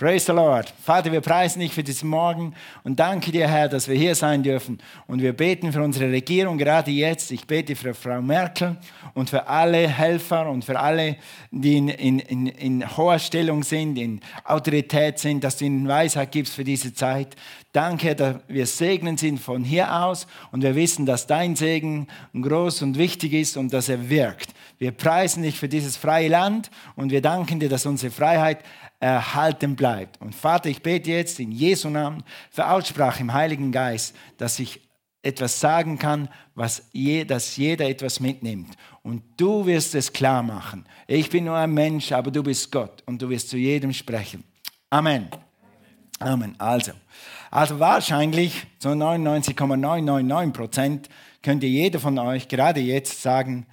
Praise the Lord. Vater, wir preisen dich für diesen Morgen und danke dir, Herr, dass wir hier sein dürfen. Und wir beten für unsere Regierung gerade jetzt. Ich bete für Frau Merkel und für alle Helfer und für alle, die in, in, in, in hoher Stellung sind, in Autorität sind, dass du ihnen Weisheit gibst für diese Zeit. Danke, dass wir segnen sind von hier aus und wir wissen, dass dein Segen groß und wichtig ist und dass er wirkt. Wir preisen dich für dieses freie Land und wir danken dir, dass unsere Freiheit erhalten bleibt. Und Vater, ich bete jetzt in Jesu Namen für Aussprache im Heiligen Geist, dass ich etwas sagen kann, was je, dass jeder etwas mitnimmt. Und du wirst es klar machen. Ich bin nur ein Mensch, aber du bist Gott und du wirst zu jedem sprechen. Amen. Amen. Also, also wahrscheinlich zu 99,999 Prozent könnte jeder von euch gerade jetzt sagen,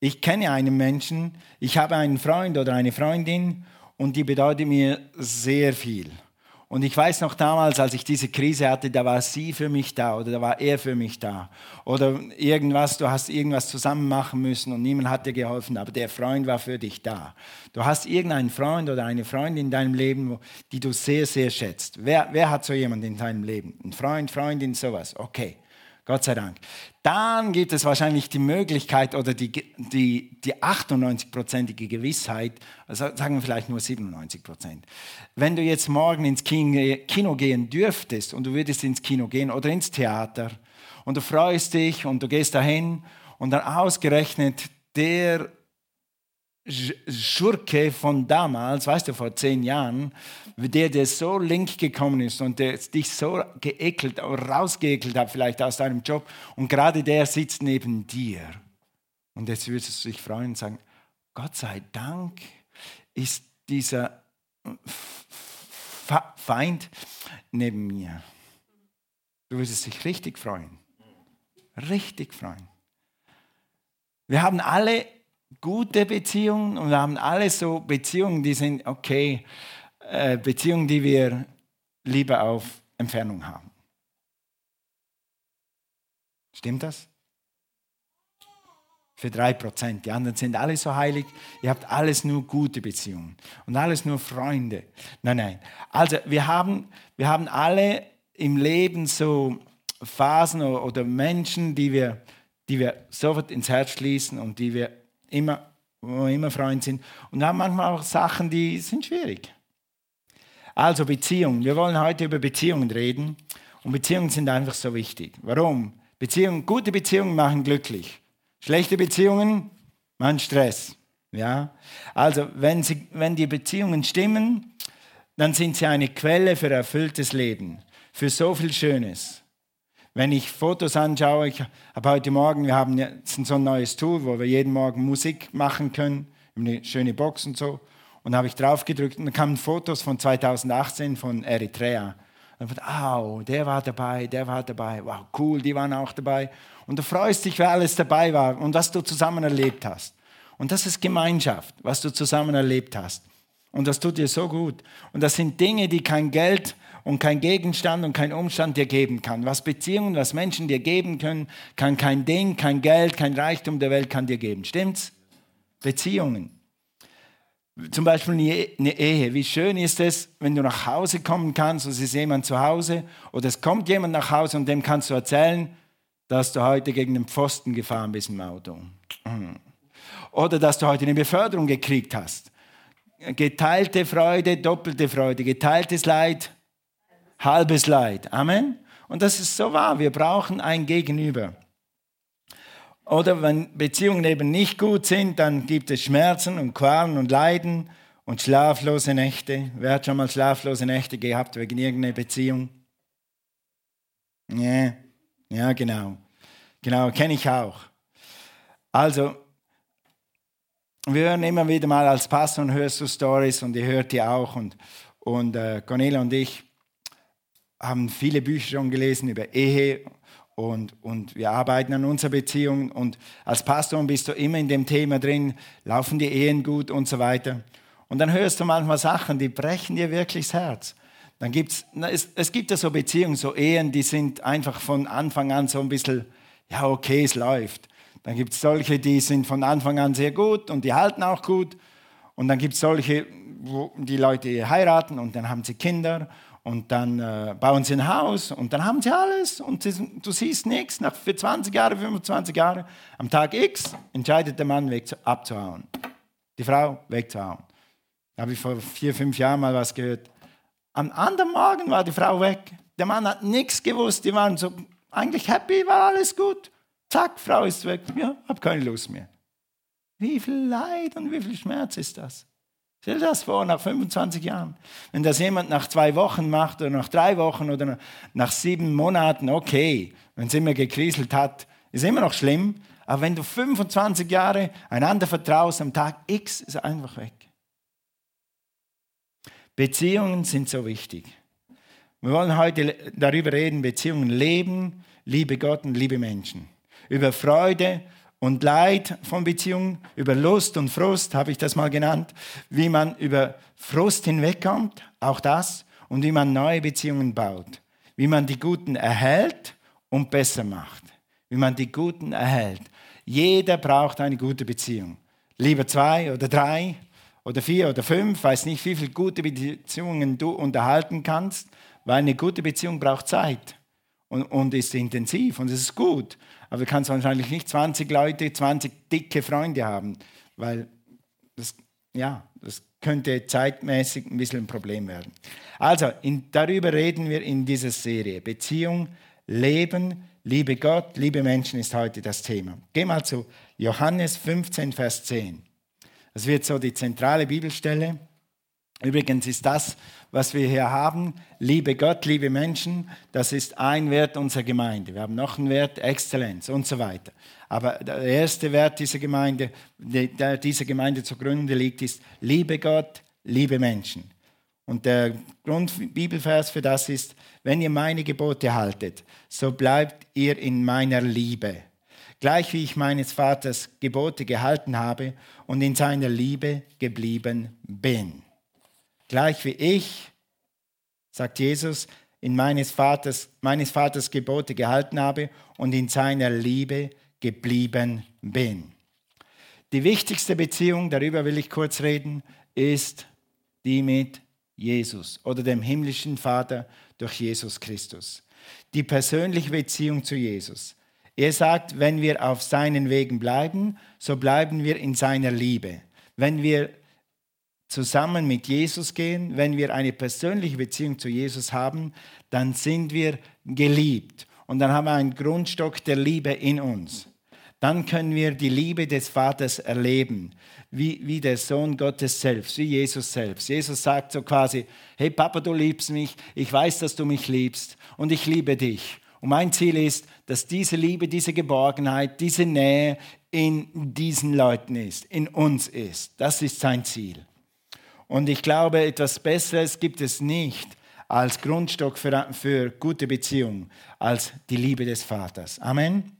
ich kenne einen Menschen, ich habe einen Freund oder eine Freundin und die bedeutet mir sehr viel. Und ich weiß noch damals, als ich diese Krise hatte, da war sie für mich da oder da war er für mich da. Oder irgendwas, du hast irgendwas zusammen machen müssen und niemand hat dir geholfen, aber der Freund war für dich da. Du hast irgendeinen Freund oder eine Freundin in deinem Leben, die du sehr, sehr schätzt. Wer, wer hat so jemanden in deinem Leben? Ein Freund, Freundin, sowas. Okay. Gott sei Dank. Dann gibt es wahrscheinlich die Möglichkeit oder die, die, die 98-prozentige Gewissheit, also sagen wir vielleicht nur 97 Prozent. Wenn du jetzt morgen ins Kino gehen dürftest und du würdest ins Kino gehen oder ins Theater und du freust dich und du gehst dahin und dann ausgerechnet der Schurke von damals, weißt du, vor zehn Jahren, der, der so link gekommen ist und der dich so geekelt, rausgeekelt hat, vielleicht aus deinem Job, und gerade der sitzt neben dir. Und jetzt würdest du dich freuen und sagen, Gott sei Dank ist dieser Feind neben mir. Du würdest dich richtig freuen. Richtig freuen. Wir haben alle gute Beziehungen und wir haben alle so Beziehungen, die sind okay, äh, Beziehungen, die wir lieber auf Entfernung haben. Stimmt das? Für drei Prozent. Die anderen sind alle so heilig. Ihr habt alles nur gute Beziehungen und alles nur Freunde. Nein, nein. Also wir haben, wir haben alle im Leben so Phasen oder Menschen, die wir, die wir sofort ins Herz schließen und die wir immer, immer Freunde sind. Und haben manchmal auch Sachen, die sind schwierig. Also Beziehungen. Wir wollen heute über Beziehungen reden. Und Beziehungen sind einfach so wichtig. Warum? Beziehungen, gute Beziehungen machen glücklich. Schlechte Beziehungen machen Stress. Ja? Also wenn, sie, wenn die Beziehungen stimmen, dann sind sie eine Quelle für erfülltes Leben, für so viel Schönes. Wenn ich Fotos anschaue, ich habe heute Morgen, wir haben jetzt so ein neues Tool, wo wir jeden Morgen Musik machen können, eine schöne Box und so. Und da habe ich drauf gedrückt und dann kamen Fotos von 2018 von Eritrea. Und dachte, au, der war dabei, der war dabei, wow, cool, die waren auch dabei. Und du freust dich, wer alles dabei war und was du zusammen erlebt hast. Und das ist Gemeinschaft, was du zusammen erlebt hast. Und das tut dir so gut. Und das sind Dinge, die kein Geld und kein Gegenstand und kein Umstand dir geben kann. Was Beziehungen, was Menschen dir geben können, kann kein Ding, kein Geld, kein Reichtum der Welt kann dir geben. Stimmt's? Beziehungen. Zum Beispiel eine Ehe. Wie schön ist es, wenn du nach Hause kommen kannst und es ist jemand zu Hause oder es kommt jemand nach Hause und dem kannst du erzählen, dass du heute gegen den Pfosten gefahren bist im Auto. Oder dass du heute eine Beförderung gekriegt hast. Geteilte Freude, doppelte Freude. Geteiltes Leid, halbes Leid. Amen. Und das ist so wahr. Wir brauchen ein Gegenüber. Oder wenn Beziehungen eben nicht gut sind, dann gibt es Schmerzen und Qualen und Leiden und schlaflose Nächte. Wer hat schon mal schlaflose Nächte gehabt wegen irgendeiner Beziehung? Ja, ja genau. Genau, kenne ich auch. Also, wir hören immer wieder mal als Pastor und hörst du Stories und ihr hört die auch. Und, und äh, Cornelia und ich, haben viele Bücher schon gelesen über Ehe und, und wir arbeiten an unserer Beziehung. Und als Pastor bist du immer in dem Thema drin, laufen die Ehen gut und so weiter. Und dann hörst du manchmal Sachen, die brechen dir wirklich das Herz. Dann gibt's, es, es gibt ja so Beziehungen, so Ehen, die sind einfach von Anfang an so ein bisschen, ja okay, es läuft. Dann gibt es solche, die sind von Anfang an sehr gut und die halten auch gut. Und dann gibt es solche, wo die Leute heiraten und dann haben sie Kinder und dann äh, bauen sie ein Haus und dann haben sie alles und sie, du siehst nichts. Nach für 20 Jahre, 25 Jahre, am Tag X entscheidet der Mann weg, abzuhauen. Die Frau wegzuhauen. Da habe ich vor vier, fünf Jahren mal was gehört. Am anderen Morgen war die Frau weg. Der Mann hat nichts gewusst. Die waren so eigentlich happy, war alles gut. Zack, Frau ist weg. Ja, habe keine Lust mehr. Wie viel Leid und wie viel Schmerz ist das? Stell dir das vor, nach 25 Jahren. Wenn das jemand nach zwei Wochen macht oder nach drei Wochen oder nach sieben Monaten, okay. Wenn es immer gekriselt hat, ist immer noch schlimm. Aber wenn du 25 Jahre einander vertraust, am Tag X ist er einfach weg. Beziehungen sind so wichtig. Wir wollen heute darüber reden, Beziehungen leben, liebe Gott und liebe Menschen. Über Freude und Leid von Beziehungen, über Lust und Frust habe ich das mal genannt, wie man über Frust hinwegkommt, auch das, und wie man neue Beziehungen baut, wie man die guten erhält und besser macht, wie man die guten erhält. Jeder braucht eine gute Beziehung. Lieber zwei oder drei oder vier oder fünf, weiß nicht, wie viele gute Beziehungen du unterhalten kannst, weil eine gute Beziehung braucht Zeit und, und ist intensiv und es ist gut. Aber du kannst wahrscheinlich nicht 20 Leute, 20 dicke Freunde haben, weil das, ja, das könnte zeitmäßig ein bisschen ein Problem werden. Also, in, darüber reden wir in dieser Serie. Beziehung, Leben, liebe Gott, liebe Menschen ist heute das Thema. Geh mal zu Johannes 15, Vers 10. Das wird so die zentrale Bibelstelle. Übrigens ist das, was wir hier haben, liebe Gott, liebe Menschen, das ist ein Wert unserer Gemeinde. Wir haben noch einen Wert, Exzellenz und so weiter. Aber der erste Wert dieser Gemeinde, der dieser Gemeinde zugrunde liegt, ist liebe Gott, liebe Menschen. Und der Grundbibelvers für das ist, wenn ihr meine Gebote haltet, so bleibt ihr in meiner Liebe. Gleich wie ich meines Vaters Gebote gehalten habe und in seiner Liebe geblieben bin. Gleich wie ich, sagt Jesus, in meines Vaters, meines Vaters Gebote gehalten habe und in seiner Liebe geblieben bin. Die wichtigste Beziehung, darüber will ich kurz reden, ist die mit Jesus oder dem himmlischen Vater durch Jesus Christus. Die persönliche Beziehung zu Jesus. Er sagt, wenn wir auf seinen Wegen bleiben, so bleiben wir in seiner Liebe. Wenn wir zusammen mit Jesus gehen, wenn wir eine persönliche Beziehung zu Jesus haben, dann sind wir geliebt und dann haben wir einen Grundstock der Liebe in uns. Dann können wir die Liebe des Vaters erleben, wie, wie der Sohn Gottes selbst, wie Jesus selbst. Jesus sagt so quasi, hey Papa, du liebst mich, ich weiß, dass du mich liebst und ich liebe dich. Und mein Ziel ist, dass diese Liebe, diese Geborgenheit, diese Nähe in diesen Leuten ist, in uns ist. Das ist sein Ziel. Und ich glaube, etwas Besseres gibt es nicht als Grundstock für, für gute Beziehungen, als die Liebe des Vaters. Amen.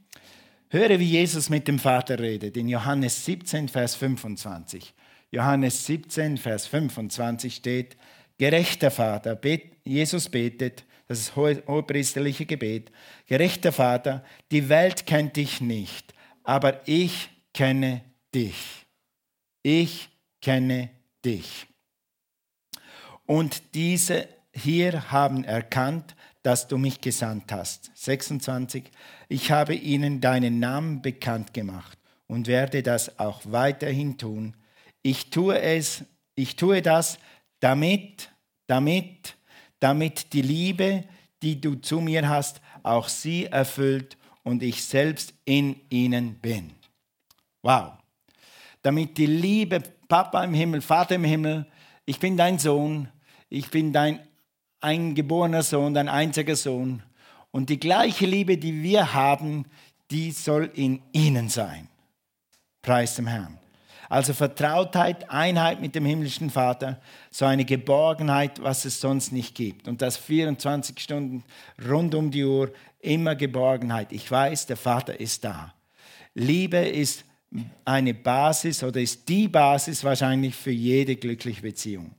Höre, wie Jesus mit dem Vater redet in Johannes 17, Vers 25. Johannes 17, Vers 25 steht, gerechter Vater, Jesus betet, das ist hohe, hohepriesterliche Gebet, gerechter Vater, die Welt kennt dich nicht, aber ich kenne dich. Ich kenne dich. Und diese hier haben erkannt, dass du mich gesandt hast. 26. Ich habe ihnen deinen Namen bekannt gemacht und werde das auch weiterhin tun. Ich tue es, ich tue das, damit, damit, damit die Liebe, die du zu mir hast, auch sie erfüllt und ich selbst in ihnen bin. Wow. Damit die Liebe, Papa im Himmel, Vater im Himmel, ich bin dein Sohn, ich bin dein eingeborener Sohn, dein einziger Sohn. Und die gleiche Liebe, die wir haben, die soll in ihnen sein. Preis dem Herrn. Also Vertrautheit, Einheit mit dem himmlischen Vater, so eine Geborgenheit, was es sonst nicht gibt. Und das 24 Stunden rund um die Uhr, immer Geborgenheit. Ich weiß, der Vater ist da. Liebe ist eine Basis oder ist die Basis wahrscheinlich für jede glückliche Beziehung.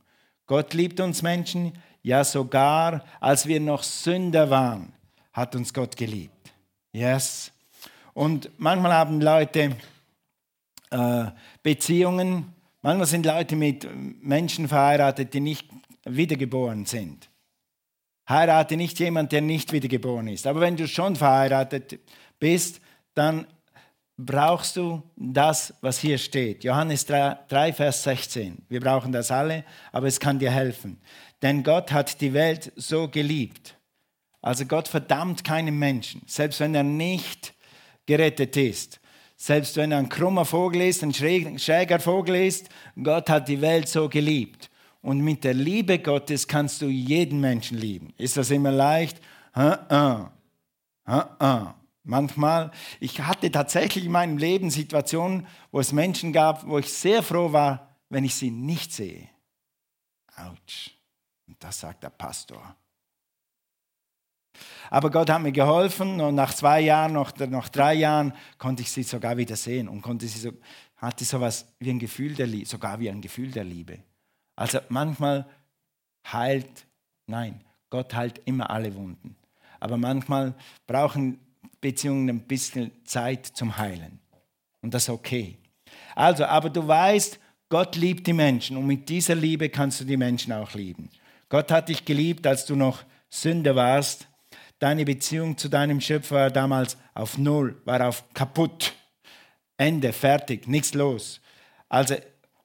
Gott liebt uns Menschen, ja sogar als wir noch Sünder waren, hat uns Gott geliebt. Yes. Und manchmal haben Leute äh, Beziehungen, Manchmal sind Leute mit Menschen verheiratet, die nicht wiedergeboren sind. Heirate nicht jemand, der nicht wiedergeboren ist. Aber wenn du schon verheiratet bist, dann brauchst du das, was hier steht. Johannes 3, 3, Vers 16. Wir brauchen das alle, aber es kann dir helfen. Denn Gott hat die Welt so geliebt. Also Gott verdammt keinen Menschen, selbst wenn er nicht gerettet ist. Selbst wenn er ein krummer Vogel ist, ein schräger Vogel ist, Gott hat die Welt so geliebt. Und mit der Liebe Gottes kannst du jeden Menschen lieben. Ist das immer leicht? Ha -ha. Ha -ha. Manchmal, ich hatte tatsächlich in meinem Leben Situationen, wo es Menschen gab, wo ich sehr froh war, wenn ich sie nicht sehe. Autsch. Und das sagt der Pastor. Aber Gott hat mir geholfen und nach zwei Jahren, noch, nach drei Jahren konnte ich sie sogar wieder sehen und konnte sie so, hatte sowas wie ein Gefühl der Liebe, sogar wie ein Gefühl der Liebe. Also manchmal heilt, nein, Gott heilt immer alle Wunden. Aber manchmal brauchen Beziehungen ein bisschen Zeit zum Heilen. Und das ist okay. Also, aber du weißt, Gott liebt die Menschen und mit dieser Liebe kannst du die Menschen auch lieben. Gott hat dich geliebt, als du noch Sünder warst. Deine Beziehung zu deinem Schöpfer war damals auf Null, war auf kaputt. Ende, fertig, nichts los. Also,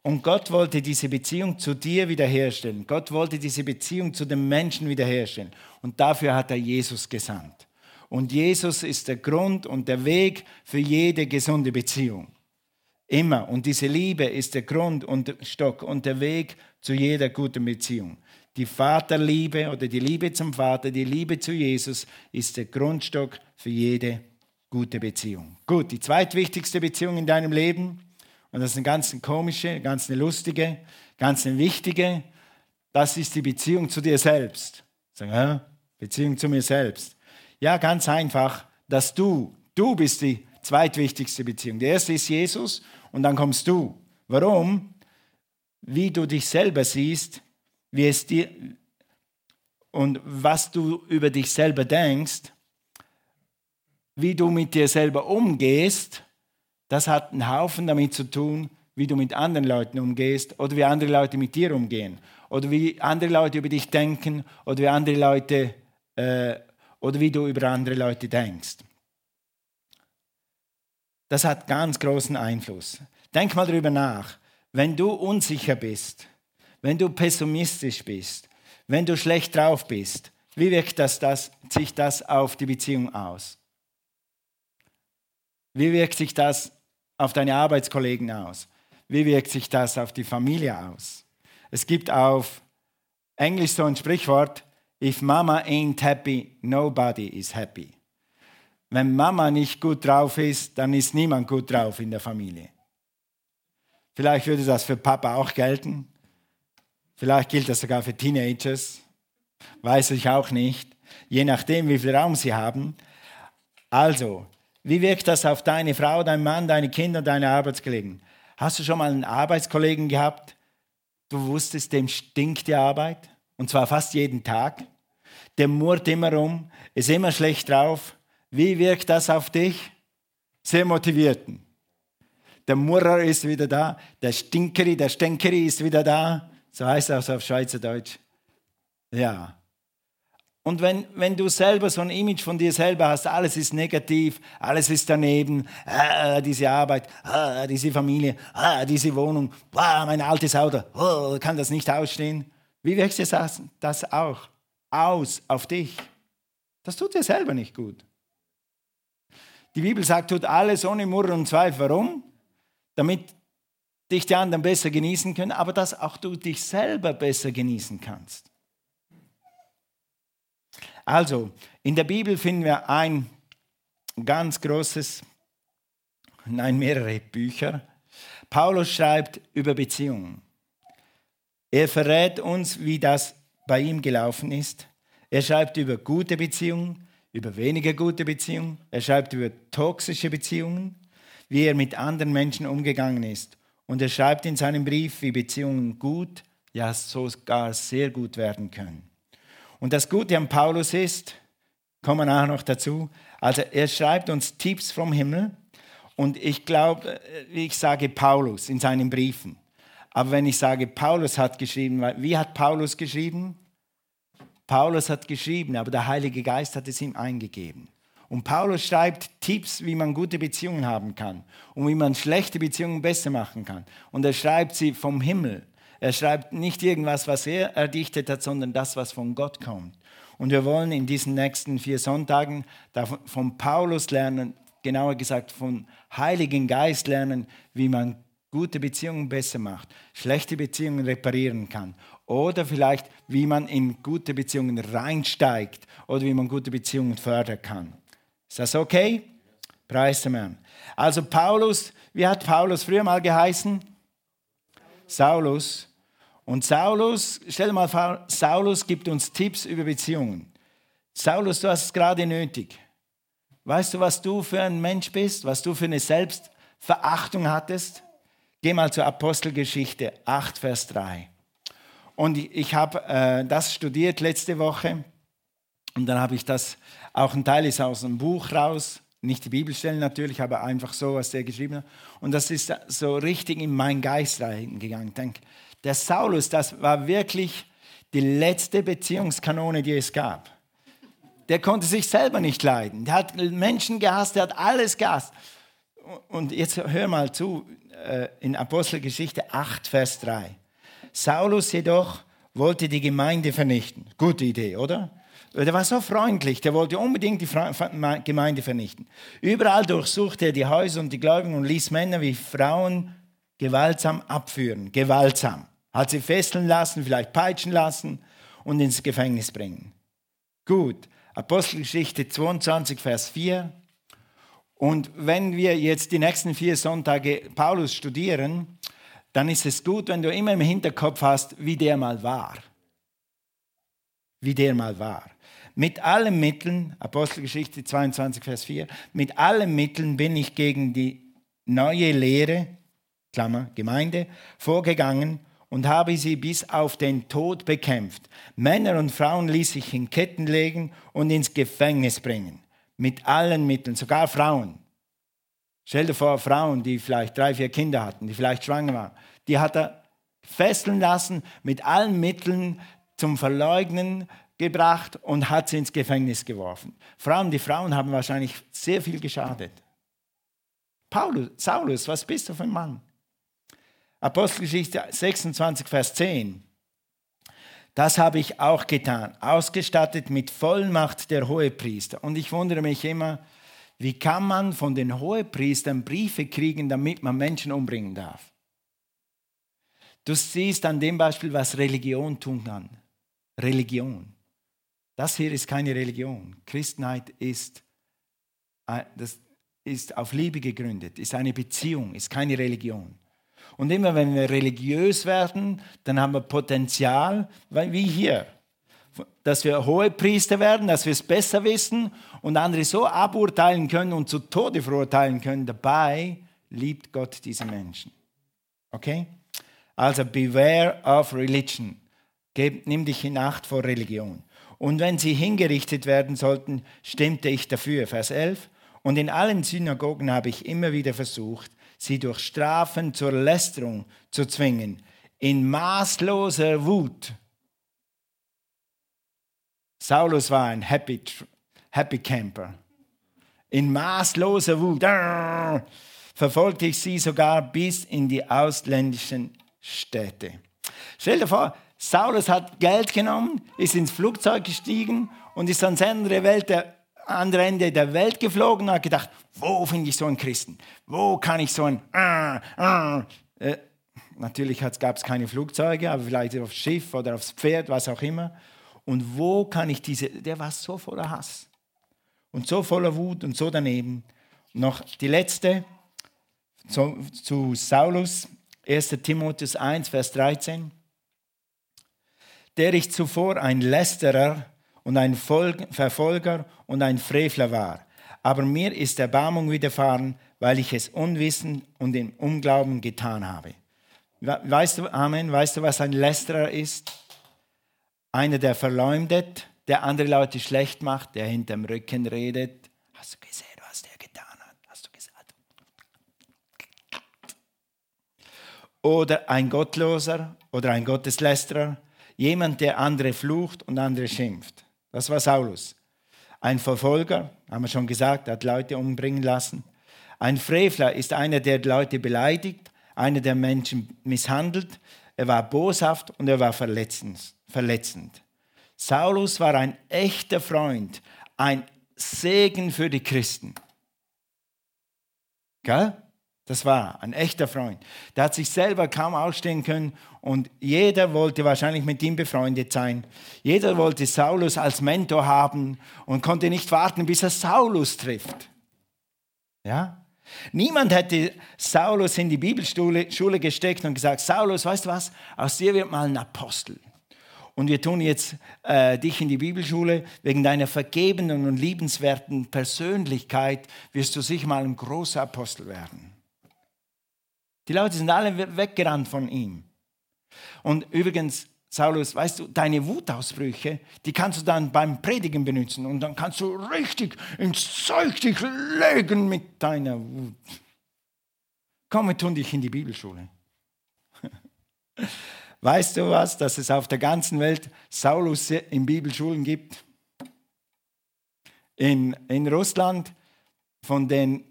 und Gott wollte diese Beziehung zu dir wiederherstellen. Gott wollte diese Beziehung zu den Menschen wiederherstellen. Und dafür hat er Jesus gesandt. Und Jesus ist der Grund und der Weg für jede gesunde Beziehung. Immer. Und diese Liebe ist der Grund und Stock und der Weg zu jeder guten Beziehung. Die Vaterliebe oder die Liebe zum Vater, die Liebe zu Jesus ist der Grundstock für jede gute Beziehung. Gut, die zweitwichtigste Beziehung in deinem Leben, und das ist eine ganz komische, ganz eine lustige, ganz eine wichtige, das ist die Beziehung zu dir selbst. Sagen, Beziehung zu mir selbst. Ja, ganz einfach, dass du, du bist die zweitwichtigste Beziehung. Die erste ist Jesus und dann kommst du. Warum? Wie du dich selber siehst, wie es dir und was du über dich selber denkst, wie du mit dir selber umgehst, das hat einen Haufen damit zu tun, wie du mit anderen Leuten umgehst oder wie andere Leute mit dir umgehen oder wie andere Leute über dich denken oder wie andere Leute äh, oder wie du über andere Leute denkst. Das hat ganz großen Einfluss. Denk mal darüber nach. Wenn du unsicher bist, wenn du pessimistisch bist, wenn du schlecht drauf bist, wie wirkt das, das, sich das auf die Beziehung aus? Wie wirkt sich das auf deine Arbeitskollegen aus? Wie wirkt sich das auf die Familie aus? Es gibt auf Englisch so ein Sprichwort, If Mama ain't happy, nobody is happy. Wenn Mama nicht gut drauf ist, dann ist niemand gut drauf in der Familie. Vielleicht würde das für Papa auch gelten. Vielleicht gilt das sogar für Teenagers. Weiß ich auch nicht. Je nachdem, wie viel Raum sie haben. Also, wie wirkt das auf deine Frau, deinen Mann, deine Kinder, deine Arbeitskollegen? Hast du schon mal einen Arbeitskollegen gehabt? Du wusstest, dem stinkt die Arbeit. Und zwar fast jeden Tag der murrt immer rum, ist immer schlecht drauf. Wie wirkt das auf dich? Sehr motivierten. Der Murrer ist wieder da, der Stinkeri, der Stenkeri ist wieder da. So heißt das auf Schweizerdeutsch. Ja. Und wenn, wenn du selber so ein Image von dir selber hast, alles ist negativ, alles ist daneben, ah, diese Arbeit, ah, diese Familie, ah, diese Wohnung, ah, mein altes Auto, oh, kann das nicht ausstehen. Wie wirkt das, das auch? Aus auf dich. Das tut dir selber nicht gut. Die Bibel sagt, tut alles ohne Murren und Zweifel. Warum? Damit dich die anderen besser genießen können, aber dass auch du dich selber besser genießen kannst. Also, in der Bibel finden wir ein ganz großes, nein, mehrere Bücher. Paulus schreibt über Beziehungen. Er verrät uns, wie das bei ihm gelaufen ist. Er schreibt über gute Beziehungen, über weniger gute Beziehungen. Er schreibt über toxische Beziehungen, wie er mit anderen Menschen umgegangen ist. Und er schreibt in seinem Brief, wie Beziehungen gut, ja sogar sehr gut werden können. Und das Gute an Paulus ist, kommen wir nachher noch dazu, also er schreibt uns Tipps vom Himmel. Und ich glaube, äh, ich sage Paulus in seinen Briefen. Aber wenn ich sage, Paulus hat geschrieben, wie hat Paulus geschrieben? Paulus hat geschrieben, aber der Heilige Geist hat es ihm eingegeben. Und Paulus schreibt Tipps, wie man gute Beziehungen haben kann und wie man schlechte Beziehungen besser machen kann. Und er schreibt sie vom Himmel. Er schreibt nicht irgendwas, was er erdichtet hat, sondern das, was von Gott kommt. Und wir wollen in diesen nächsten vier Sonntagen von Paulus lernen, genauer gesagt vom Heiligen Geist lernen, wie man gute Beziehungen besser macht, schlechte Beziehungen reparieren kann oder vielleicht wie man in gute Beziehungen reinsteigt oder wie man gute Beziehungen fördern kann. Ist das okay? Preis dem Herrn. Also Paulus, wie hat Paulus früher mal geheißen? Saulus. Und Saulus, stell dir mal vor, Saulus gibt uns Tipps über Beziehungen. Saulus, du hast es gerade nötig. Weißt du, was du für ein Mensch bist, was du für eine Selbstverachtung hattest? Geh mal zur Apostelgeschichte 8, Vers 3. Und ich habe äh, das studiert letzte Woche und dann habe ich das, auch ein Teil ist aus einem Buch raus, nicht die Bibelstellen natürlich, aber einfach so, was der geschrieben hat. Und das ist so richtig in meinen Geist reingegangen. Ich denke, der Saulus, das war wirklich die letzte Beziehungskanone, die es gab. Der konnte sich selber nicht leiden. Der hat Menschen gehasst, der hat alles gehasst. Und jetzt hör mal zu, äh, in Apostelgeschichte 8, Vers 3. Saulus jedoch wollte die Gemeinde vernichten. Gute Idee, oder? Der war so freundlich, der wollte unbedingt die Gemeinde vernichten. Überall durchsuchte er die Häuser und die Gläubigen und ließ Männer wie Frauen gewaltsam abführen. Gewaltsam. Hat sie fesseln lassen, vielleicht peitschen lassen und ins Gefängnis bringen. Gut. Apostelgeschichte 22, Vers 4. Und wenn wir jetzt die nächsten vier Sonntage Paulus studieren, dann ist es gut, wenn du immer im Hinterkopf hast, wie der mal war. Wie der mal war. Mit allen Mitteln, Apostelgeschichte 22, Vers 4, mit allen Mitteln bin ich gegen die neue Lehre, Klammer, Gemeinde, vorgegangen und habe sie bis auf den Tod bekämpft. Männer und Frauen ließ ich in Ketten legen und ins Gefängnis bringen. Mit allen Mitteln, sogar Frauen. Stell dir vor, Frauen, die vielleicht drei, vier Kinder hatten, die vielleicht schwanger waren, die hat er fesseln lassen, mit allen Mitteln zum Verleugnen gebracht und hat sie ins Gefängnis geworfen. Vor die Frauen haben wahrscheinlich sehr viel geschadet. Paulus, Saulus, was bist du für ein Mann? Apostelgeschichte 26, Vers 10. Das habe ich auch getan, ausgestattet mit Vollmacht der Hohepriester. Und ich wundere mich immer, wie kann man von den Hohepriestern Briefe kriegen, damit man Menschen umbringen darf? Du siehst an dem Beispiel, was Religion tun kann. Religion. Das hier ist keine Religion. Christenheit ist, äh, das ist auf Liebe gegründet, ist eine Beziehung, ist keine Religion. Und immer wenn wir religiös werden, dann haben wir Potenzial, wie hier, dass wir hohe Priester werden, dass wir es besser wissen und andere so aburteilen können und zu Tode verurteilen können. Dabei liebt Gott diese Menschen. Okay? Also beware of religion. Geb, nimm dich in Acht vor Religion. Und wenn sie hingerichtet werden sollten, stimmte ich dafür. Vers 11. Und in allen Synagogen habe ich immer wieder versucht, sie durch Strafen zur Lästerung zu zwingen, in maßloser Wut. Saulus war ein Happy, Happy Camper. In maßloser Wut verfolgte ich sie sogar bis in die ausländischen Städte. Stell dir vor, Saulus hat Geld genommen, ist ins Flugzeug gestiegen und ist ans andere, Welt, der, andere Ende der Welt geflogen und hat gedacht, wo finde ich so einen Christen? Wo kann ich so einen... Äh, äh, äh, natürlich gab es keine Flugzeuge, aber vielleicht aufs Schiff oder aufs Pferd, was auch immer. Und wo kann ich diese... Der war so voller Hass und so voller Wut und so daneben. Noch die letzte zu, zu Saulus, 1. Timotheus 1, Vers 13 der ich zuvor ein Lästerer und ein Verfolger und ein Frevler war. Aber mir ist Erbarmung widerfahren, weil ich es unwissend und im Unglauben getan habe. Weißt du, Amen, weißt du, was ein Lästerer ist? Einer, der verleumdet, der andere Leute schlecht macht, der hinterm Rücken redet. Hast du gesehen, was der getan hat? Hast du gesagt? Oder ein Gottloser oder ein Gotteslästerer, jemand, der andere flucht und andere schimpft. Das war Saulus. Ein Verfolger, haben wir schon gesagt, hat Leute umbringen lassen. Ein Frevler ist einer, der Leute beleidigt, einer, der Menschen misshandelt. Er war boshaft und er war verletzend. Saulus war ein echter Freund, ein Segen für die Christen. Gell? Das war ein echter Freund. Der hat sich selber kaum ausstehen können und jeder wollte wahrscheinlich mit ihm befreundet sein. Jeder wollte Saulus als Mentor haben und konnte nicht warten, bis er Saulus trifft. Ja? Niemand hätte Saulus in die Bibelschule Schule gesteckt und gesagt, Saulus, weißt du was, aus dir wird mal ein Apostel. Und wir tun jetzt äh, dich in die Bibelschule, wegen deiner vergebenen und liebenswerten Persönlichkeit wirst du sicher mal ein großer Apostel werden. Die Leute sind alle weggerannt von ihm. Und übrigens, Saulus, weißt du, deine Wutausbrüche, die kannst du dann beim Predigen benutzen und dann kannst du richtig ins Zeug dich legen mit deiner Wut. Komm, wir tun dich in die Bibelschule. Weißt du was, dass es auf der ganzen Welt Saulus in Bibelschulen gibt? In, in Russland, von den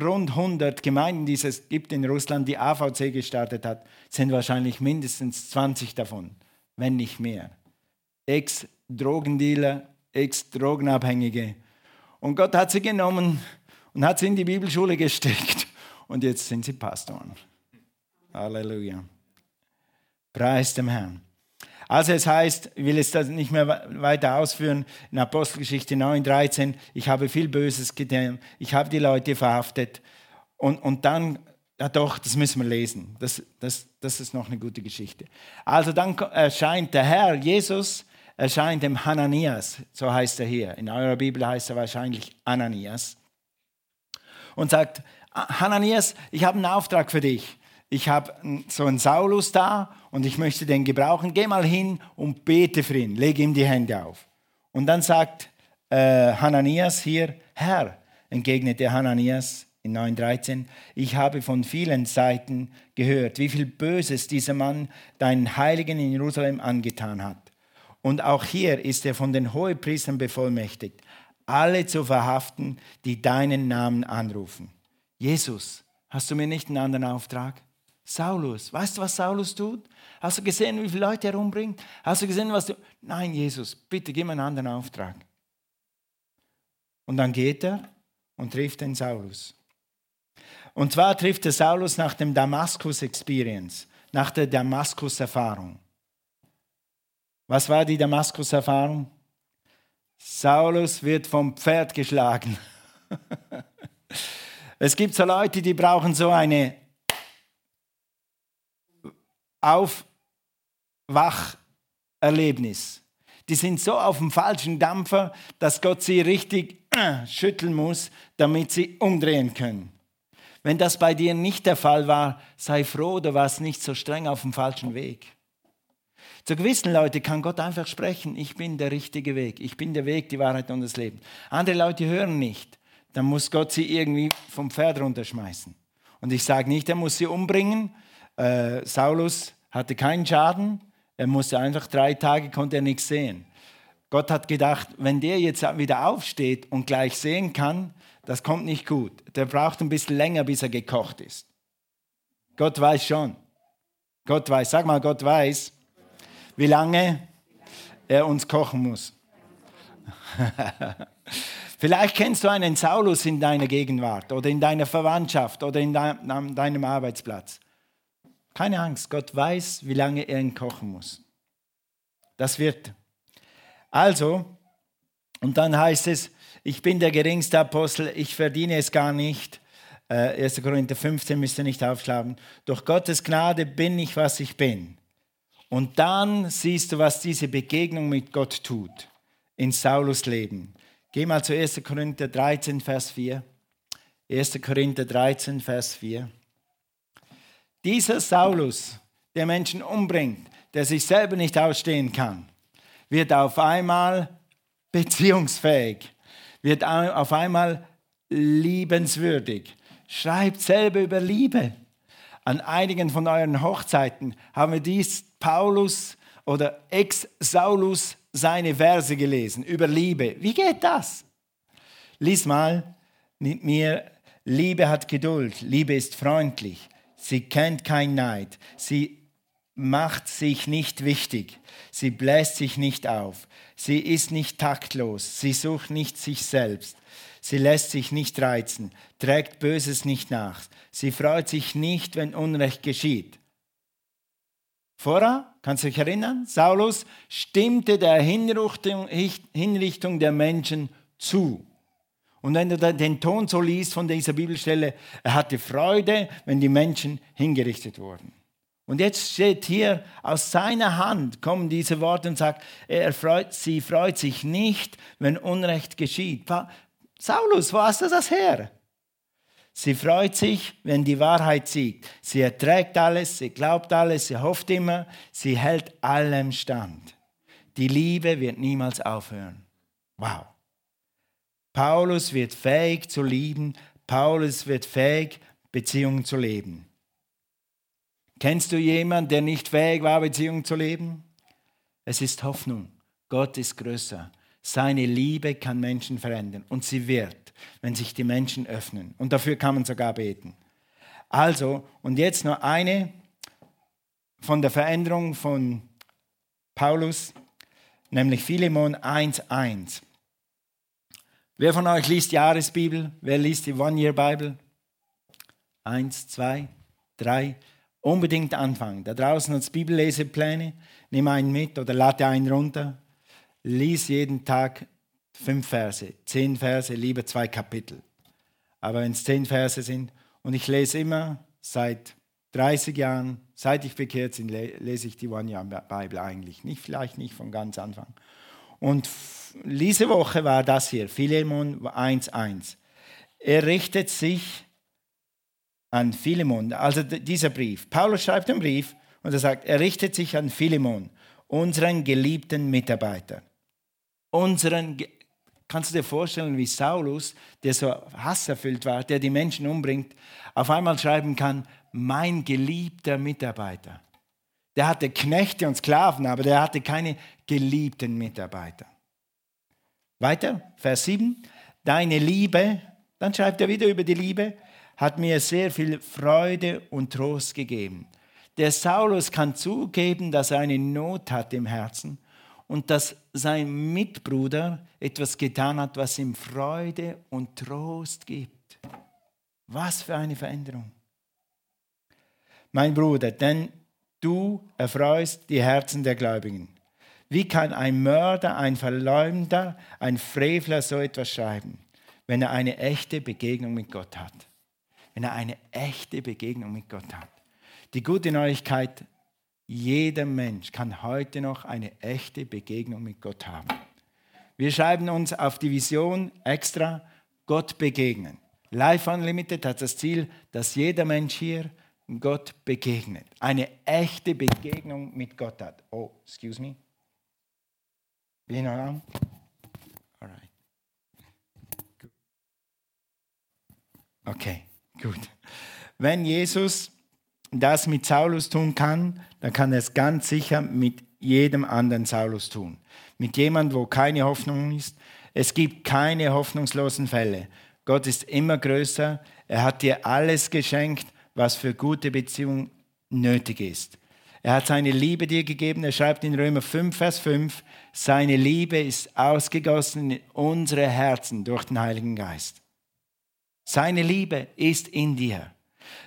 rund 100 Gemeinden, die es gibt in Russland, die AVC gestartet hat, sind wahrscheinlich mindestens 20 davon, wenn nicht mehr. Ex-Drogendealer, Ex-Drogenabhängige. Und Gott hat sie genommen und hat sie in die Bibelschule gesteckt. Und jetzt sind sie Pastoren. Halleluja. Preis dem Herrn. Also es heißt, ich will es das nicht mehr weiter ausführen, in Apostelgeschichte 9, 13, ich habe viel Böses getan, ich habe die Leute verhaftet. Und, und dann, ja doch, das müssen wir lesen, das, das, das ist noch eine gute Geschichte. Also dann erscheint der Herr, Jesus, erscheint dem Hananias, so heißt er hier. In eurer Bibel heißt er wahrscheinlich Ananias. Und sagt, Hananias, ich habe einen Auftrag für dich ich habe so einen Saulus da und ich möchte den gebrauchen. Geh mal hin und bete für ihn, leg ihm die Hände auf. Und dann sagt äh, Hananias hier, Herr, entgegnet der Hananias in 9.13, ich habe von vielen Seiten gehört, wie viel Böses dieser Mann deinen Heiligen in Jerusalem angetan hat. Und auch hier ist er von den Hohepriestern bevollmächtigt, alle zu verhaften, die deinen Namen anrufen. Jesus, hast du mir nicht einen anderen Auftrag? Saulus. Weißt du, was Saulus tut? Hast du gesehen, wie viele Leute er umbringt? Hast du gesehen, was du. Nein, Jesus, bitte gib mir einen anderen Auftrag. Und dann geht er und trifft den Saulus. Und zwar trifft er Saulus nach dem Damaskus-Experience, nach der Damaskus-Erfahrung. Was war die Damaskus-Erfahrung? Saulus wird vom Pferd geschlagen. es gibt so Leute, die brauchen so eine Aufwacherlebnis. Die sind so auf dem falschen Dampfer, dass Gott sie richtig äh, schütteln muss, damit sie umdrehen können. Wenn das bei dir nicht der Fall war, sei froh, du warst nicht so streng auf dem falschen Weg. Zu gewissen Leuten kann Gott einfach sprechen, ich bin der richtige Weg, ich bin der Weg, die Wahrheit und das Leben. Andere Leute hören nicht, dann muss Gott sie irgendwie vom Pferd runterschmeißen. Und ich sage nicht, er muss sie umbringen, äh, Saulus hatte keinen Schaden, er musste einfach drei Tage, konnte er nichts sehen. Gott hat gedacht, wenn der jetzt wieder aufsteht und gleich sehen kann, das kommt nicht gut. Der braucht ein bisschen länger, bis er gekocht ist. Gott weiß schon. Gott weiß, sag mal, Gott weiß, wie lange er uns kochen muss. Vielleicht kennst du einen Saulus in deiner Gegenwart oder in deiner Verwandtschaft oder in deinem Arbeitsplatz. Keine Angst, Gott weiß, wie lange er ihn kochen muss. Das wird. Also, und dann heißt es, ich bin der geringste Apostel, ich verdiene es gar nicht. Äh, 1. Korinther 15 müsst ihr nicht aufschlagen. Durch Gottes Gnade bin ich, was ich bin. Und dann siehst du, was diese Begegnung mit Gott tut in Saulus Leben. Geh mal zu 1. Korinther 13, Vers 4. 1. Korinther 13, Vers 4. Dieser Saulus, der Menschen umbringt, der sich selber nicht ausstehen kann, wird auf einmal beziehungsfähig, wird auf einmal liebenswürdig, schreibt selber über Liebe. an einigen von euren Hochzeiten haben wir dies Paulus oder Ex-Saulus seine Verse gelesen über Liebe. Wie geht das? Lies mal mit mir. Liebe hat Geduld, Liebe ist freundlich, sie kennt kein Neid, sie macht sich nicht wichtig, sie bläst sich nicht auf, sie ist nicht taktlos, sie sucht nicht sich selbst, sie lässt sich nicht reizen, trägt Böses nicht nach, sie freut sich nicht, wenn Unrecht geschieht. Vorher, kannst du dich erinnern, Saulus stimmte der Hinrichtung der Menschen zu. Und wenn du den Ton so liest von dieser Bibelstelle, er hatte Freude, wenn die Menschen hingerichtet wurden. Und jetzt steht hier, aus seiner Hand kommen diese Worte und sagt, er freut, sie freut sich nicht, wenn Unrecht geschieht. Saulus, wo hast du das her? Sie freut sich, wenn die Wahrheit siegt. Sie erträgt alles, sie glaubt alles, sie hofft immer, sie hält allem stand. Die Liebe wird niemals aufhören. Wow. Paulus wird fähig zu lieben, Paulus wird fähig, Beziehungen zu leben. Kennst du jemanden, der nicht fähig war, Beziehungen zu leben? Es ist Hoffnung. Gott ist größer. Seine Liebe kann Menschen verändern und sie wird, wenn sich die Menschen öffnen. Und dafür kann man sogar beten. Also, und jetzt noch eine von der Veränderung von Paulus, nämlich Philemon 1,1. Wer von euch liest Jahresbibel? Wer liest die One-Year-Bible? Eins, zwei, drei. Unbedingt anfangen. Da draußen hat es Bibellesepläne. Nimm einen mit oder lade einen runter. Lies jeden Tag fünf Verse, zehn Verse, lieber zwei Kapitel. Aber wenn es zehn Verse sind, und ich lese immer seit 30 Jahren, seit ich bekehrt bin, lese ich die One-Year-Bible eigentlich. Nicht, vielleicht nicht von ganz Anfang. Und diese Woche war das hier, Philemon 1,1. Er richtet sich an Philemon, also dieser Brief. Paulus schreibt einen Brief und er sagt, er richtet sich an Philemon, unseren geliebten Mitarbeiter. Unseren, kannst du dir vorstellen, wie Saulus, der so hasserfüllt war, der die Menschen umbringt, auf einmal schreiben kann, mein geliebter Mitarbeiter. Der hatte Knechte und Sklaven, aber der hatte keine geliebten Mitarbeiter. Weiter, Vers 7. Deine Liebe, dann schreibt er wieder über die Liebe, hat mir sehr viel Freude und Trost gegeben. Der Saulus kann zugeben, dass er eine Not hat im Herzen und dass sein Mitbruder etwas getan hat, was ihm Freude und Trost gibt. Was für eine Veränderung. Mein Bruder, denn du erfreust die Herzen der Gläubigen. Wie kann ein Mörder, ein Verleumder, ein Frevler so etwas schreiben, wenn er eine echte Begegnung mit Gott hat? Wenn er eine echte Begegnung mit Gott hat. Die gute Neuigkeit, jeder Mensch kann heute noch eine echte Begegnung mit Gott haben. Wir schreiben uns auf die Vision extra Gott begegnen. Life Unlimited hat das Ziel, dass jeder Mensch hier Gott begegnet. Eine echte Begegnung mit Gott hat. Oh, excuse me. Ich noch an? Alright. Okay, gut. Wenn Jesus das mit Saulus tun kann, dann kann er es ganz sicher mit jedem anderen Saulus tun. Mit jemandem, wo keine Hoffnung ist. Es gibt keine hoffnungslosen Fälle. Gott ist immer größer. Er hat dir alles geschenkt, was für gute Beziehungen nötig ist. Er hat seine Liebe dir gegeben. Er schreibt in Römer 5, Vers 5, seine Liebe ist ausgegossen in unsere Herzen durch den Heiligen Geist. Seine Liebe ist in dir.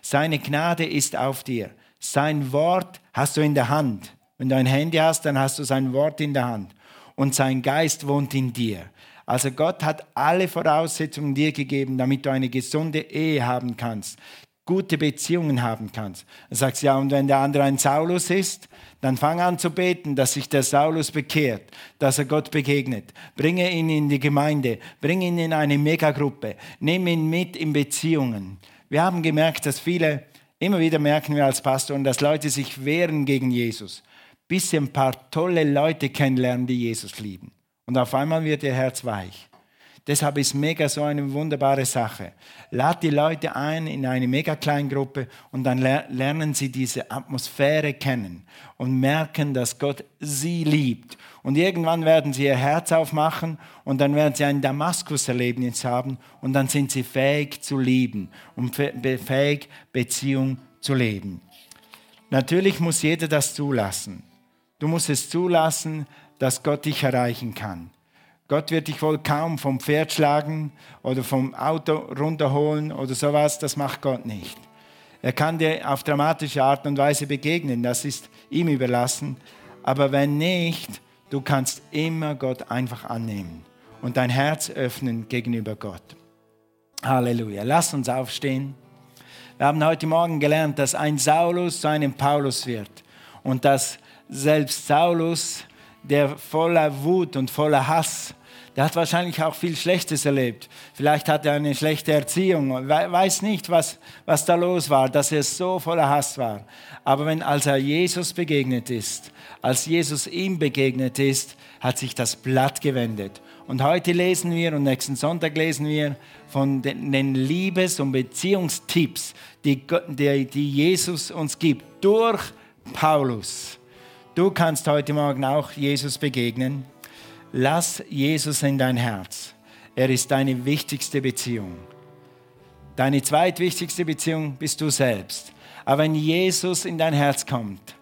Seine Gnade ist auf dir. Sein Wort hast du in der Hand. Wenn du ein Handy hast, dann hast du sein Wort in der Hand. Und sein Geist wohnt in dir. Also Gott hat alle Voraussetzungen dir gegeben, damit du eine gesunde Ehe haben kannst, gute Beziehungen haben kannst. Du sagst, ja, und wenn der andere ein Saulus ist, dann fang an zu beten, dass sich der Saulus bekehrt, dass er Gott begegnet. Bringe ihn in die Gemeinde, bringe ihn in eine Megagruppe, nimm ihn mit in Beziehungen. Wir haben gemerkt, dass viele, immer wieder merken wir als Pastoren, dass Leute sich wehren gegen Jesus, bis sie ein paar tolle Leute kennenlernen, die Jesus lieben. Und auf einmal wird ihr Herz weich. Deshalb ist Mega so eine wunderbare Sache. Lad die Leute ein in eine mega Kleingruppe und dann lernen sie diese Atmosphäre kennen und merken, dass Gott sie liebt. Und irgendwann werden sie ihr Herz aufmachen und dann werden sie ein Damaskus-Erlebnis haben und dann sind sie fähig zu lieben und fähig, Beziehung zu leben. Natürlich muss jeder das zulassen. Du musst es zulassen, dass Gott dich erreichen kann. Gott wird dich wohl kaum vom Pferd schlagen oder vom Auto runterholen oder sowas, das macht Gott nicht. Er kann dir auf dramatische Art und Weise begegnen, das ist ihm überlassen. Aber wenn nicht, du kannst immer Gott einfach annehmen und dein Herz öffnen gegenüber Gott. Halleluja. Lass uns aufstehen. Wir haben heute Morgen gelernt, dass ein Saulus zu einem Paulus wird und dass selbst Saulus, der voller Wut und voller Hass, der hat wahrscheinlich auch viel Schlechtes erlebt. Vielleicht hat er eine schlechte Erziehung, weiß nicht, was, was da los war, dass er so voller Hass war. Aber wenn, als er Jesus begegnet ist, als Jesus ihm begegnet ist, hat sich das Blatt gewendet. Und heute lesen wir und nächsten Sonntag lesen wir von den Liebes- und Beziehungstipps, die, die, die Jesus uns gibt, durch Paulus. Du kannst heute Morgen auch Jesus begegnen. Lass Jesus in dein Herz. Er ist deine wichtigste Beziehung. Deine zweitwichtigste Beziehung bist du selbst. Aber wenn Jesus in dein Herz kommt,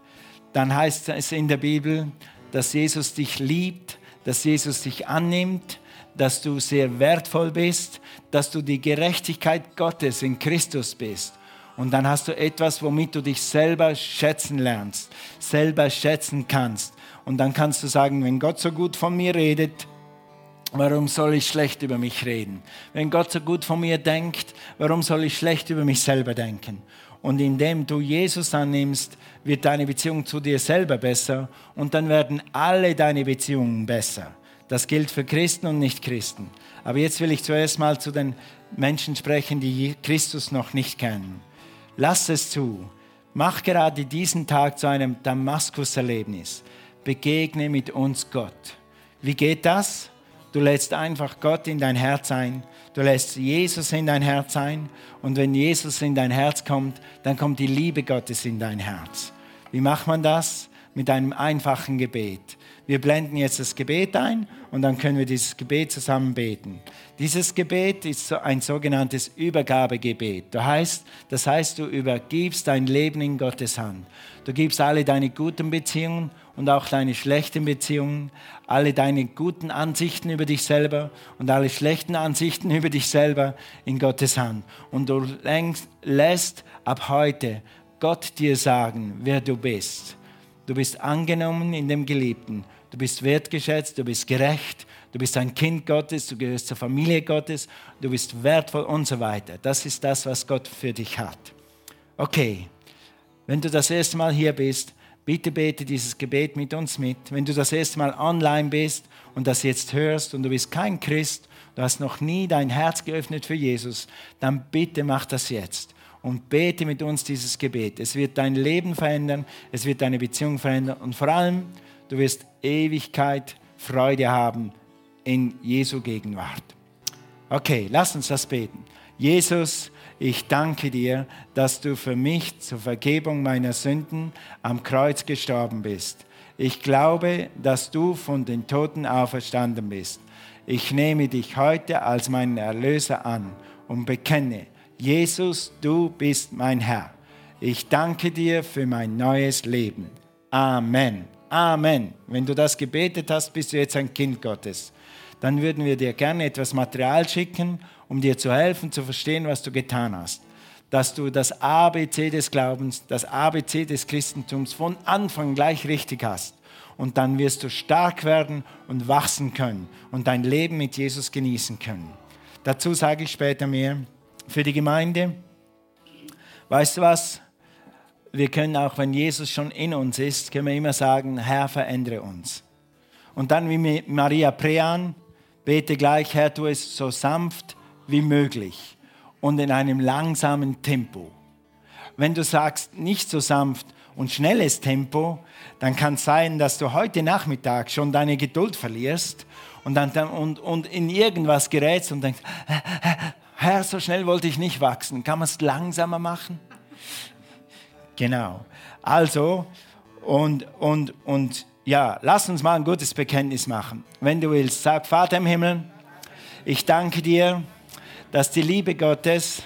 dann heißt es in der Bibel, dass Jesus dich liebt, dass Jesus dich annimmt, dass du sehr wertvoll bist, dass du die Gerechtigkeit Gottes in Christus bist. Und dann hast du etwas, womit du dich selber schätzen lernst, selber schätzen kannst. Und dann kannst du sagen, wenn Gott so gut von mir redet, warum soll ich schlecht über mich reden? Wenn Gott so gut von mir denkt, warum soll ich schlecht über mich selber denken? Und indem du Jesus annimmst, wird deine Beziehung zu dir selber besser und dann werden alle deine Beziehungen besser. Das gilt für Christen und Nicht-Christen. Aber jetzt will ich zuerst mal zu den Menschen sprechen, die Christus noch nicht kennen. Lass es zu. Mach gerade diesen Tag zu einem Damaskus-Erlebnis. Begegne mit uns Gott. Wie geht das? Du lädst einfach Gott in dein Herz ein. Du lässt Jesus in dein Herz ein. Und wenn Jesus in dein Herz kommt, dann kommt die Liebe Gottes in dein Herz. Wie macht man das? Mit einem einfachen Gebet. Wir blenden jetzt das Gebet ein und dann können wir dieses Gebet zusammen beten. Dieses Gebet ist ein sogenanntes Übergabegebet. Das heißt, das heißt, du übergibst dein Leben in Gottes Hand. Du gibst alle deine guten Beziehungen und auch deine schlechten Beziehungen, alle deine guten Ansichten über dich selber und alle schlechten Ansichten über dich selber in Gottes Hand. Und du lässt ab heute Gott dir sagen, wer du bist. Du bist angenommen in dem Geliebten. Du bist wertgeschätzt, du bist gerecht, du bist ein Kind Gottes, du gehörst zur Familie Gottes, du bist wertvoll und so weiter. Das ist das, was Gott für dich hat. Okay, wenn du das erste Mal hier bist, bitte bete dieses Gebet mit uns mit. Wenn du das erste Mal online bist und das jetzt hörst und du bist kein Christ, du hast noch nie dein Herz geöffnet für Jesus, dann bitte mach das jetzt und bete mit uns dieses Gebet. Es wird dein Leben verändern, es wird deine Beziehung verändern und vor allem, du wirst Ewigkeit Freude haben in Jesu Gegenwart. Okay, lass uns das beten. Jesus, ich danke dir, dass du für mich zur Vergebung meiner Sünden am Kreuz gestorben bist. Ich glaube, dass du von den Toten auferstanden bist. Ich nehme dich heute als meinen Erlöser an und bekenne, Jesus, du bist mein Herr. Ich danke dir für mein neues Leben. Amen. Amen. Wenn du das gebetet hast, bist du jetzt ein Kind Gottes. Dann würden wir dir gerne etwas Material schicken, um dir zu helfen, zu verstehen, was du getan hast. Dass du das ABC des Glaubens, das ABC des Christentums von Anfang gleich richtig hast. Und dann wirst du stark werden und wachsen können und dein Leben mit Jesus genießen können. Dazu sage ich später mehr für die Gemeinde. Weißt du was? Wir können auch, wenn Jesus schon in uns ist, können wir immer sagen, Herr, verändere uns. Und dann wie Maria Prean, bete gleich, Herr, tu es so sanft wie möglich und in einem langsamen Tempo. Wenn du sagst, nicht so sanft und schnelles Tempo, dann kann es sein, dass du heute Nachmittag schon deine Geduld verlierst und, dann, und, und in irgendwas gerätst und denkst, Herr, so schnell wollte ich nicht wachsen. Kann man es langsamer machen? Genau. Also, und, und, und ja, lass uns mal ein gutes Bekenntnis machen. Wenn du willst, sag, Vater im Himmel, ich danke dir, dass die Liebe Gottes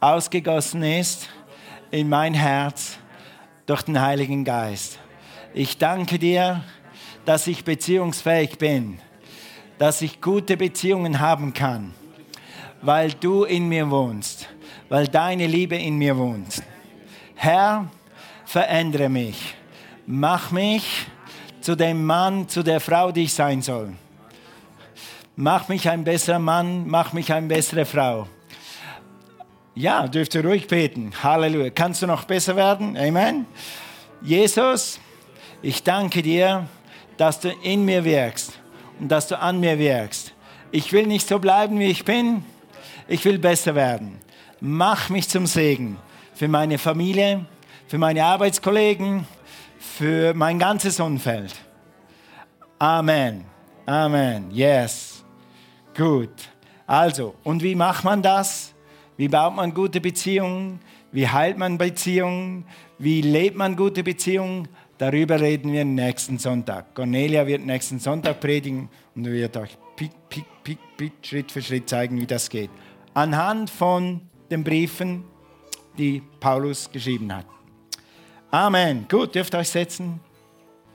ausgegossen ist in mein Herz durch den Heiligen Geist. Ich danke dir, dass ich beziehungsfähig bin, dass ich gute Beziehungen haben kann, weil du in mir wohnst, weil deine Liebe in mir wohnt. Herr, verändere mich, mach mich zu dem Mann, zu der Frau, die ich sein soll. Mach mich ein besserer Mann, mach mich eine bessere Frau. Ja, dürft ihr ruhig beten. Halleluja. Kannst du noch besser werden? Amen. Jesus, ich danke dir, dass du in mir wirkst und dass du an mir wirkst. Ich will nicht so bleiben, wie ich bin. Ich will besser werden. Mach mich zum Segen für meine Familie, für meine Arbeitskollegen, für mein ganzes Umfeld. Amen. Amen. Yes. Gut. Also, und wie macht man das? Wie baut man gute Beziehungen? Wie heilt man Beziehungen? Wie lebt man gute Beziehungen? Darüber reden wir nächsten Sonntag. Cornelia wird nächsten Sonntag predigen und wird euch Schritt für Schritt zeigen, wie das geht. Anhand von den Briefen, die Paulus geschrieben hat. Amen. Gut, dürft euch setzen.